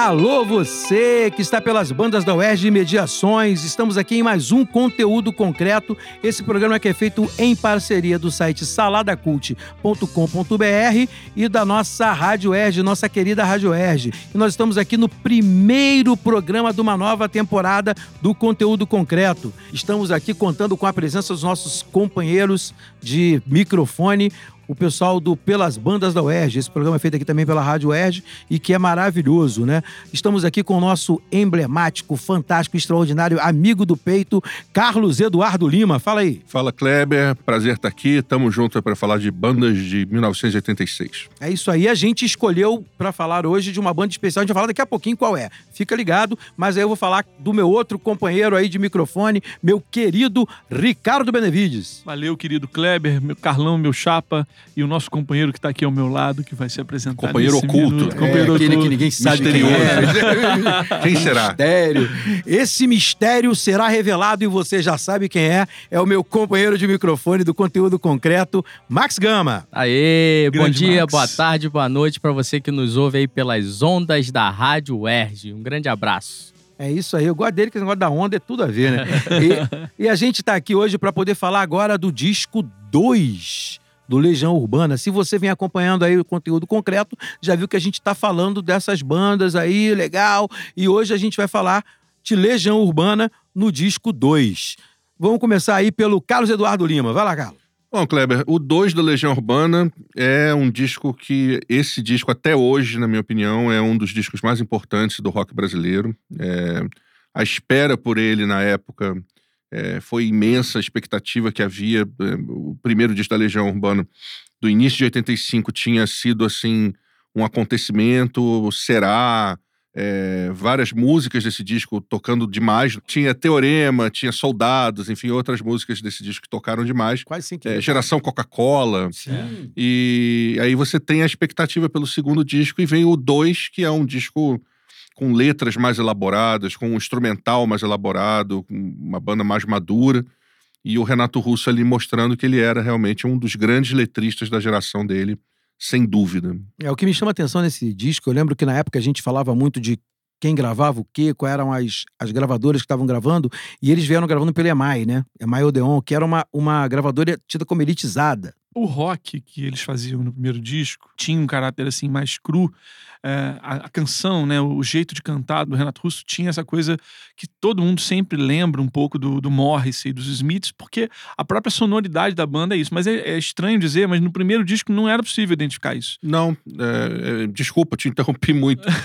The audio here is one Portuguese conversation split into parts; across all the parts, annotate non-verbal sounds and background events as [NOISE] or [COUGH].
Alô, você que está pelas bandas da UERJ Mediações. Estamos aqui em mais um conteúdo concreto. Esse programa que é feito em parceria do site saladacult.com.br e da nossa Rádio UERJ, nossa querida Rádio UERJ. E nós estamos aqui no primeiro programa de uma nova temporada do conteúdo concreto. Estamos aqui contando com a presença dos nossos companheiros de microfone, o pessoal do Pelas Bandas da UERJ. Esse programa é feito aqui também pela Rádio UERJ e que é maravilhoso, né? Estamos aqui com o nosso emblemático, fantástico, extraordinário amigo do peito, Carlos Eduardo Lima. Fala aí. Fala, Kleber. Prazer estar aqui. Tamo junto para falar de bandas de 1986. É isso aí. A gente escolheu para falar hoje de uma banda especial. A gente vai falar daqui a pouquinho qual é. Fica ligado, mas aí eu vou falar do meu outro companheiro aí de microfone, meu querido Ricardo Benevides. Valeu, querido Kleber, meu Carlão, meu chapa e o nosso companheiro que está aqui ao meu lado, que vai se apresentar. Companheiro oculto. Minuto. Companheiro é, aquele oculto. que ninguém sabe Misterioso. quem é. [LAUGHS] Quem será? Mistério. Esse mistério será revelado e você já sabe quem é. É o meu companheiro de microfone do conteúdo concreto, Max Gama. Aê, bom Grande dia, Max. boa tarde, boa noite para você que nos ouve aí pelas ondas da Rádio UERJ. Um grande abraço. É isso aí, eu gosto dele, que esse negócio da onda é tudo a ver, né? E, [LAUGHS] e a gente tá aqui hoje para poder falar agora do disco 2 do Legião Urbana. Se você vem acompanhando aí o conteúdo concreto, já viu que a gente tá falando dessas bandas aí, legal. E hoje a gente vai falar de Legião Urbana no disco 2. Vamos começar aí pelo Carlos Eduardo Lima. Vai lá, Carlos. Bom, Kleber, o 2 da Legião Urbana é um disco que, esse disco até hoje, na minha opinião, é um dos discos mais importantes do rock brasileiro. É, a espera por ele na época é, foi imensa, a expectativa que havia. É, o primeiro disco da Legião Urbana, do início de 85, tinha sido, assim, um acontecimento, será... é, várias músicas desse disco tocando demais. Tinha Teorema, tinha Soldados, enfim, outras músicas desse disco que tocaram demais. Quase sem É, Geração Coca-Cola. Sim. E aí você tem a expectativa pelo segundo disco e vem o 2, que é um disco com letras mais elaboradas, com um instrumental mais elaborado, com uma banda mais madura. E o Renato Russo ali mostrando que ele era realmente um dos grandes letristas da geração dele, sem dúvida. É, o que me chama atenção nesse disco, eu lembro que na época a gente falava muito de quem gravava o quê, quais eram as, as gravadoras que estavam gravando, e eles vieram gravando pela EMAI, né? EMAI Odeon, que era uma, uma gravadora tida como elitizada. O rock que eles faziam no primeiro disco tinha um caráter assim mais cru. É, a, a canção, né, o jeito de cantar do Renato Russo tinha essa coisa que todo mundo sempre lembra um pouco do, do Morrissey e dos Smiths, porque a própria sonoridade da banda é isso. Mas é, é estranho dizer, mas no primeiro disco não era possível identificar isso. Não, é, é, desculpa, te interrompi muito. [LAUGHS]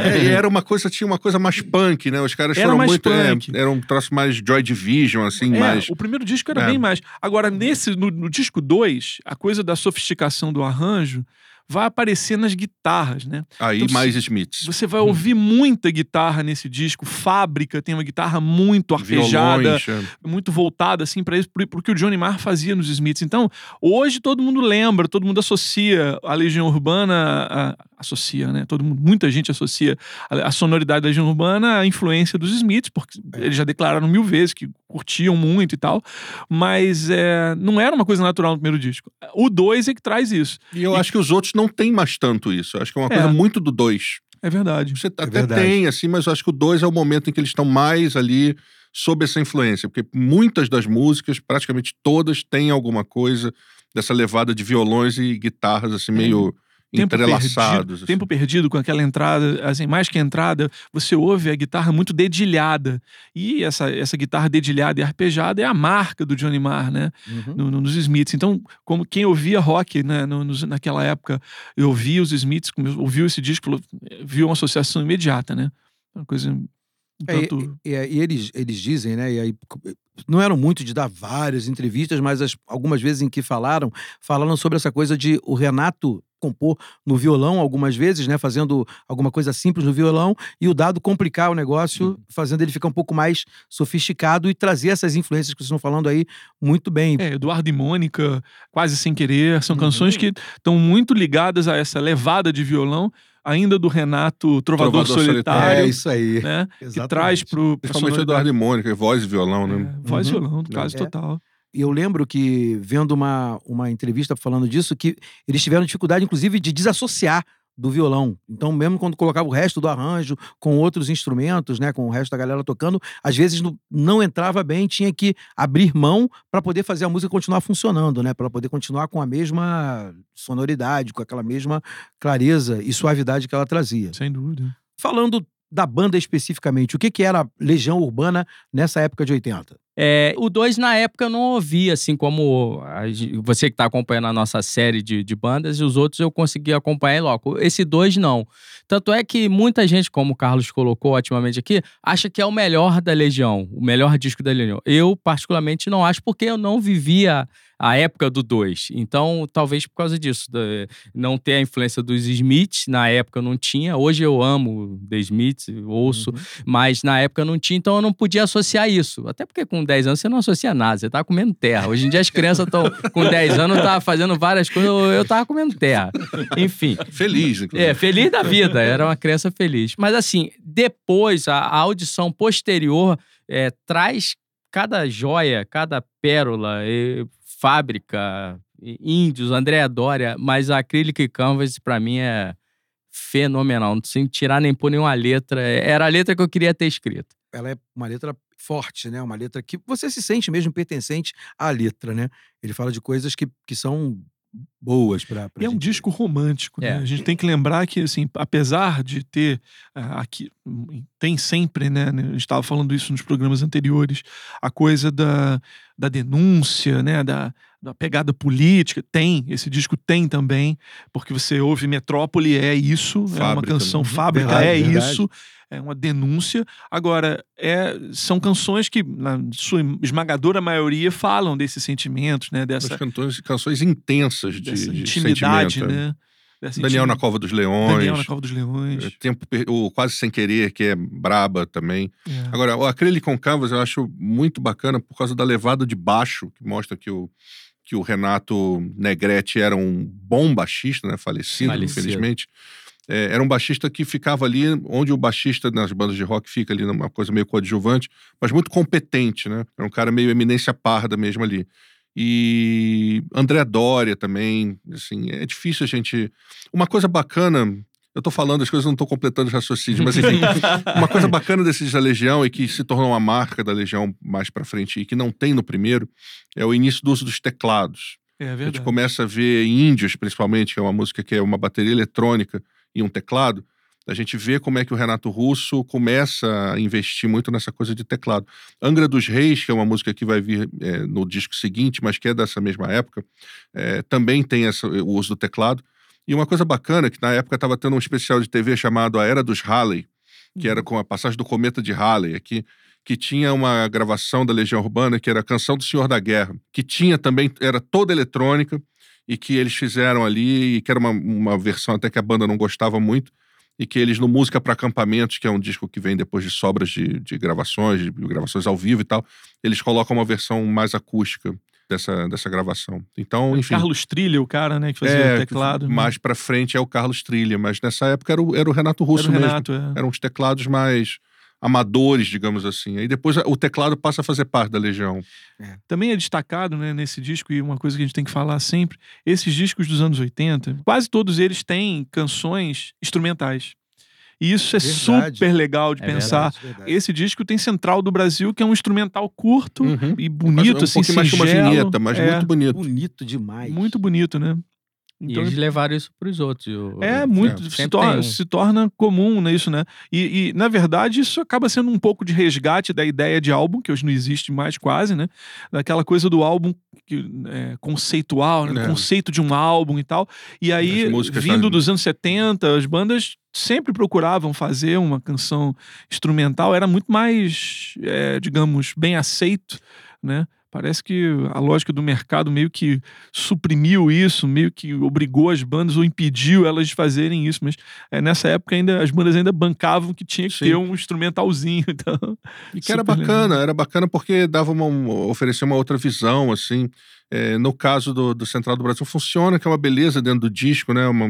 É, era uma coisa, tinha uma coisa mais punk, né? Os caras Era foram muito. é, punk. era um troço mais Joy Division, assim, mais. o primeiro disco era bem mais. Agora, nesse, no, no disco 2, a coisa da sofisticação do arranjo vai aparecer nas guitarras, né? Aí Então, mais Smiths. Você vai ouvir muita guitarra nesse disco. Fábrica tem uma guitarra muito arpejada, Violões, é. muito voltada assim para isso, pro, pro que o Johnny Marr fazia nos Smiths. Então, hoje todo mundo lembra, todo mundo associa a Legião Urbana, a- associa, né? Todo mundo, muita gente associa a, a sonoridade da Legião Urbana à influência dos Smiths, porque eles já declararam mil vezes que curtiam muito e tal, mas é, não era uma coisa natural no primeiro disco. O 2 é que traz isso. E eu acho que os outros não têm mais tanto isso. Eu acho que é uma É. coisa muito do dois. É verdade. Você até verdade. tem, assim, mas eu acho que o dois é o momento em que eles estão mais ali sob essa influência. Porque muitas das músicas, praticamente todas, têm alguma coisa dessa levada de violões e guitarras, assim, meio tempo entrelaçados. perdido, assim. tempo perdido com aquela entrada, assim, mais que entrada, você ouve a guitarra muito dedilhada. E essa, essa guitarra dedilhada e arpejada é a marca do Johnny Marr, né? No- no- nos Smiths. Então, como quem ouvia rock né, no- naquela época, eu ouvia os Smiths, ouviu esse disco, viu uma associação imediata, né? Uma coisa um É, e- tanto... e, eles, eles dizem, né? E aí não eram muito de dar várias entrevistas, mas as- algumas vezes em que falaram, falaram sobre essa coisa de o Renato compor no violão algumas vezes, né? Fazendo alguma coisa simples no violão e o dado complicar o negócio, fazendo ele ficar um pouco mais sofisticado e trazer essas influências que vocês estão falando aí muito bem. É, Eduardo e Mônica, Quase Sem Querer, são Uhum. canções que estão muito ligadas a essa levada de violão. Ainda do Renato Trovador, Trovador Solitário, É isso aí. né? Que Exatamente. traz pro Principalmente. Eduardo e Mônica, voz e violão, né? É, voz e Uhum. violão, no caso É. total. E eu lembro que, vendo uma, uma entrevista falando disso, que eles tiveram dificuldade, inclusive, de desassociar do violão. Então, mesmo quando colocava o resto do arranjo com outros instrumentos, né, com o resto da galera tocando, às vezes não, não entrava bem, tinha que abrir mão para poder fazer a música continuar funcionando, né, para poder continuar com a mesma sonoridade, com aquela mesma clareza e suavidade que ela trazia. Sem dúvida. Falando da banda especificamente, o que, que era Legião Urbana nessa época de 80? É, o 2, na época, eu não ouvi, assim como a você que está acompanhando a nossa série de, de bandas, e os outros eu consegui acompanhar logo. Esse 2, não. Tanto é que muita gente, como o Carlos colocou otimamente aqui, acha que é o melhor da Legião, o melhor disco da Legião. Eu, particularmente, não acho, porque eu não vivia a época do 2. Então, talvez por causa disso, não ter a influência dos Smiths, na época não tinha. Hoje eu amo The Smiths, ouço, mas na época não tinha, então eu não podia associar isso. Até porque com 10 anos você não associa nada, você tá comendo terra. Hoje em dia as crianças estão com 10 anos, tá fazendo várias coisas, eu, eu tava comendo terra. Enfim. Feliz, inclusive. É, feliz da vida, era uma criança feliz. Mas assim, depois, a, a audição posterior é, traz cada joia, cada pérola, e fábrica, e índios, Andréa Dória, mas a Acrylic Canvas pra mim é fenomenal, sem tirar nem pôr nenhuma letra. Era a letra que eu queria ter escrito. ela é uma letra forte, né? Uma letra que você se sente mesmo pertencente à letra, né? Ele fala de coisas que, que são boas para é um disco romântico, né? É. A gente tem que lembrar que, assim, apesar de ter ah, aqui, tem sempre, né? A gente estava falando isso nos programas anteriores, a coisa da, da denúncia, né? Da, da pegada política. Tem, esse disco tem também, porque você ouve Metrópole, é isso, é uma Fábrica, canção né? fábrica, Verdade, é verdade. isso. É uma denúncia. Agora, é, são canções que, na sua esmagadora maioria, falam desses sentimentos, né? As Dessa, canções, canções intensas de, dessa de intimidade, sentimento, é. né? Daniel na Cova dos Leões. Daniel na Cova dos Leões. é, Tempo, o Quase Sem Querer, que é braba também. É. Agora, o Acrylic com Canvas eu acho muito bacana por causa da levada de baixo, que mostra que o, que o Renato Negrete era um bom baixista, né? Falecido, Falecido. infelizmente. É, era um baixista que ficava ali, onde o baixista nas bandas de rock fica ali numa coisa meio coadjuvante, mas muito competente, né? Era um cara meio eminência parda mesmo ali. E André Dória também, assim, é difícil a gente... Uma coisa bacana, eu tô falando, as coisas não tô completando os raciocínios, mas enfim, [LAUGHS] uma coisa bacana desses da Legião e que se tornou uma marca da Legião mais pra frente e que não tem no primeiro, é o início do uso dos teclados. É A gente verdade. começa a ver Índios, principalmente, que é uma música que é uma bateria eletrônica e um teclado. A gente vê como é que o Renato Russo começa a investir muito nessa coisa de teclado. Angra dos Reis, que é uma música que vai vir é, no disco seguinte, mas que é dessa mesma época, é, também tem essa- o uso do teclado. E uma coisa bacana, que na época estava tendo um especial de TV chamado A Era dos Halley, que era com a passagem do Cometa de Halley aqui, que tinha uma gravação da Legião Urbana, que era a Canção do Senhor da Guerra, que tinha também, era toda eletrônica, e que eles fizeram ali, e que era uma, uma versão até que a banda não gostava muito, e que eles no Música para Acampamentos, que é um disco que vem depois de sobras de, de gravações, de gravações ao vivo e tal, eles colocam uma versão mais acústica dessa, dessa gravação. Então, enfim. Carlos Trilha, o cara, né, que fazia é, o teclado. né? mais pra frente é o Carlos Trilha, mas nessa época era o, era o Renato Russo Era o mesmo. Renato, é. Eram os teclados mais amadores, digamos assim. Aí depois o teclado passa a fazer parte da Legião. Também é destacado né, nesse disco, e uma coisa que a gente tem que falar sempre: esses discos dos anos 80, quase todos eles têm canções instrumentais. E isso é Verdade. super legal de É pensar. Verdade, verdade. Esse disco tem Central do Brasil, que é um instrumental curto Uhum. e bonito, um assim, pouquinho mais que uma singelo. vinheta, mas é, muito bonito. Bonito demais. muito bonito, né? E eles levaram isso pros outros. o- É o- muito, se, torna, tem um. se torna comum, né, isso, né? E, e, na verdade, isso acaba sendo um pouco de resgate da ideia de álbum, que hoje não existe mais quase, né? Daquela coisa do álbum que, é, conceitual, né? É. O conceito de um álbum e tal. E aí, vindo dos anos 70, as bandas sempre procuravam fazer uma canção instrumental, era muito mais, é, digamos, bem aceito, né? Parece que a lógica do mercado meio que suprimiu isso, meio que obrigou as bandas ou impediu elas de fazerem isso. Mas é, nessa época ainda as bandas ainda bancavam que tinha que Sim. ter um instrumentalzinho. [LAUGHS] Então, E que era bacana, legal. era bacana porque dava uma, uma- oferecia uma outra visão, assim. É, no caso do, do, Central do Brasil, funciona, que é uma beleza dentro do disco, né? Uma,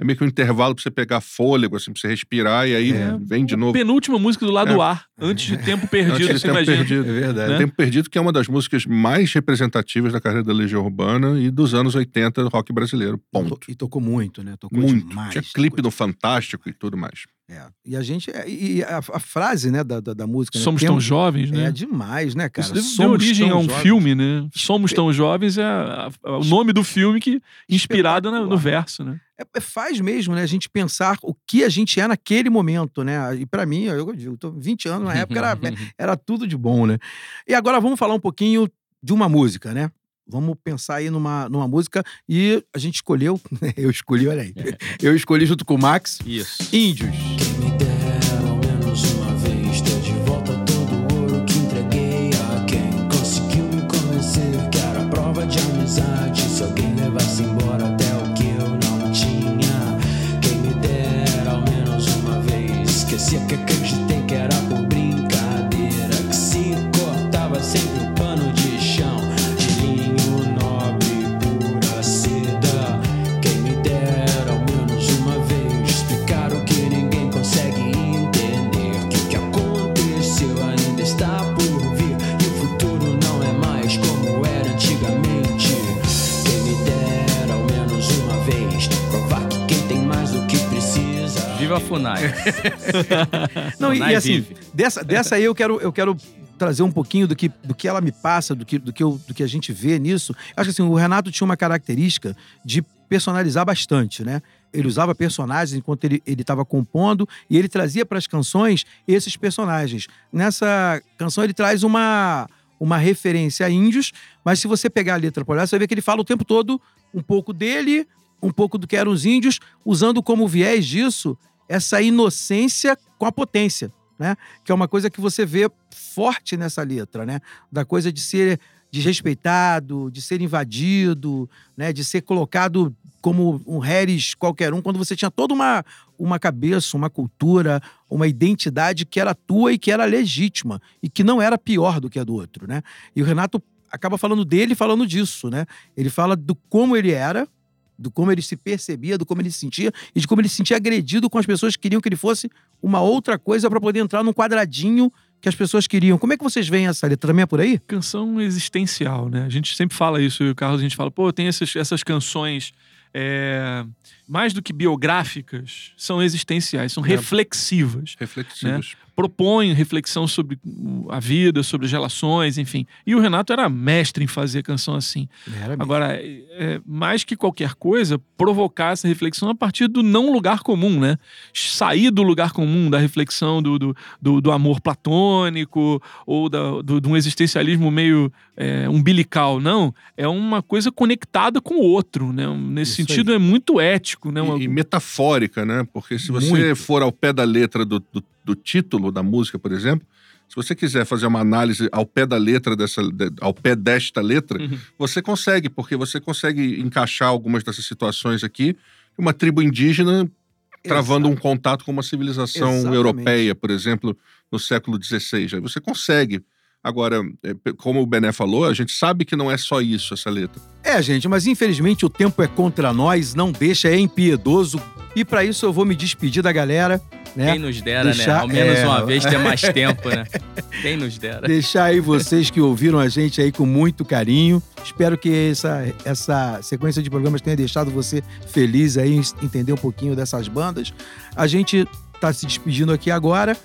é meio que um intervalo pra você pegar fôlego, assim, pra você respirar, e aí é. vem de novo. Penúltima música do lado é. A, antes de Tempo Perdido, antes de Tempo imagina. Perdido. É verdade. Né? Tempo Perdido, que é uma das músicas mais representativas da carreira da Legião Urbana e dos anos 80 do rock brasileiro. Ponto. E tocou muito, né? Tocou muito. demais. Tinha clipe no Fantástico e tudo mais. É. E a gente. É, e a, a frase, né, da, da, da música. Né? Somos tão jovens, né? É demais, né, cara? Isso deu origem a um jovens. filme, né? Somos tão jovens é a, a, o nome do filme que inspirado no, no verso, né? É, é, faz mesmo, né? A gente pensar o que a gente é naquele momento, né? E para mim, eu digo, tô 20 anos na época era, [LAUGHS] era tudo de bom, né? E agora vamos falar um pouquinho de uma música, né? Vamos pensar aí numa, numa música e a gente escolheu, [LAUGHS] eu escolhi, olha aí. [LAUGHS] Eu escolhi junto com o Max. Isso. Índios. you could, you think it up Funai. [LAUGHS] Não, Funai e, e assim, dessa, dessa aí eu quero, eu quero trazer um pouquinho do que, do que ela me passa, do que, do, que eu, do que a gente vê nisso. Acho que assim, o Renato tinha uma característica de personalizar bastante, né? Ele usava personagens enquanto ele estava compondo e ele trazia para as canções esses personagens. Nessa canção ele traz uma, uma referência a índios, mas se você pegar a letra por olhar, você ver que ele fala o tempo todo um pouco dele, um pouco do que eram os índios, usando como viés disso essa inocência com a potência, né? Que é uma coisa que você vê forte nessa letra, né? Da coisa de ser desrespeitado, de ser invadido, né? De ser colocado como um Harris qualquer um, quando você tinha toda uma, uma cabeça, uma cultura, uma identidade que era tua e que era legítima e que não era pior do que a do outro, né? E o Renato acaba falando dele, falando disso, né? Ele fala do como ele era, do como ele se percebia, do como ele se sentia e de como ele se sentia agredido com as pessoas que queriam que ele fosse uma outra coisa para poder entrar num quadradinho que as pessoas queriam. Como é que vocês veem essa letra? Também é por aí? Canção existencial, né? A gente sempre fala isso, e o Carlos, a gente fala, pô, tem essas, essas canções é, mais do que biográficas, são existenciais, são é. reflexivas. Reflexivas. Né? Propõem reflexão sobre a vida, sobre as relações, enfim. E o Renato era mestre em fazer canção assim. Agora, é, mais que qualquer coisa, provocar essa reflexão a partir do não lugar comum, né? Sair do lugar comum, da reflexão do, do, do, do amor platônico ou da, do, de um existencialismo meio é, umbilical. Não, é uma coisa conectada com o outro, né? Nesse Isso sentido, aí. é muito ético, né? Uma... E, e, metafórica, né? Porque se você muito. for ao pé da letra do, do, do, título da música, por exemplo, se você quiser fazer uma análise ao pé da letra dessa, ao pé desta letra, uhum. você consegue, porque você consegue encaixar algumas dessas situações aqui. Uma tribo indígena travando Exato. um contato com uma civilização Exatamente. europeia, por exemplo, no século XVI. Você consegue Agora, é, como o Bené falou, a gente sabe que não é só isso essa letra. É, gente, mas infelizmente o tempo é contra nós, não deixa, é impiedoso. E para isso eu vou me despedir da galera. Né? Quem nos dera, né? Deixar, né? Ao menos é... uma vez ter mais [LAUGHS] tempo, né? Quem nos dera. Deixar aí vocês que ouviram a gente aí com muito carinho. Espero que essa, essa sequência de programas tenha deixado você feliz aí, entender um pouquinho dessas bandas. A gente tá se despedindo aqui agora.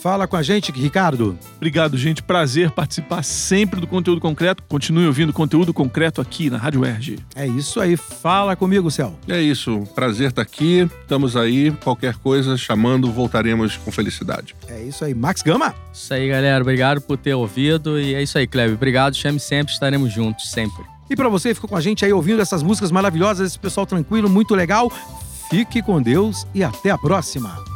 Fala com a gente, Ricardo. Obrigado, gente. Prazer participar sempre do conteúdo concreto. Continue ouvindo conteúdo concreto aqui na Rádio Erge. É isso aí. Fala comigo, Céu. É isso. Prazer estar aqui. Estamos aí. Qualquer coisa, chamando, voltaremos com felicidade. É isso aí. Max Gama. Isso aí, galera. Obrigado por ter ouvido. E é isso aí, Kleber. Obrigado. Chame sempre. Estaremos juntos, sempre. E para você que ficou com a gente aí ouvindo essas músicas maravilhosas, esse pessoal tranquilo, muito legal, fique com Deus e até a próxima.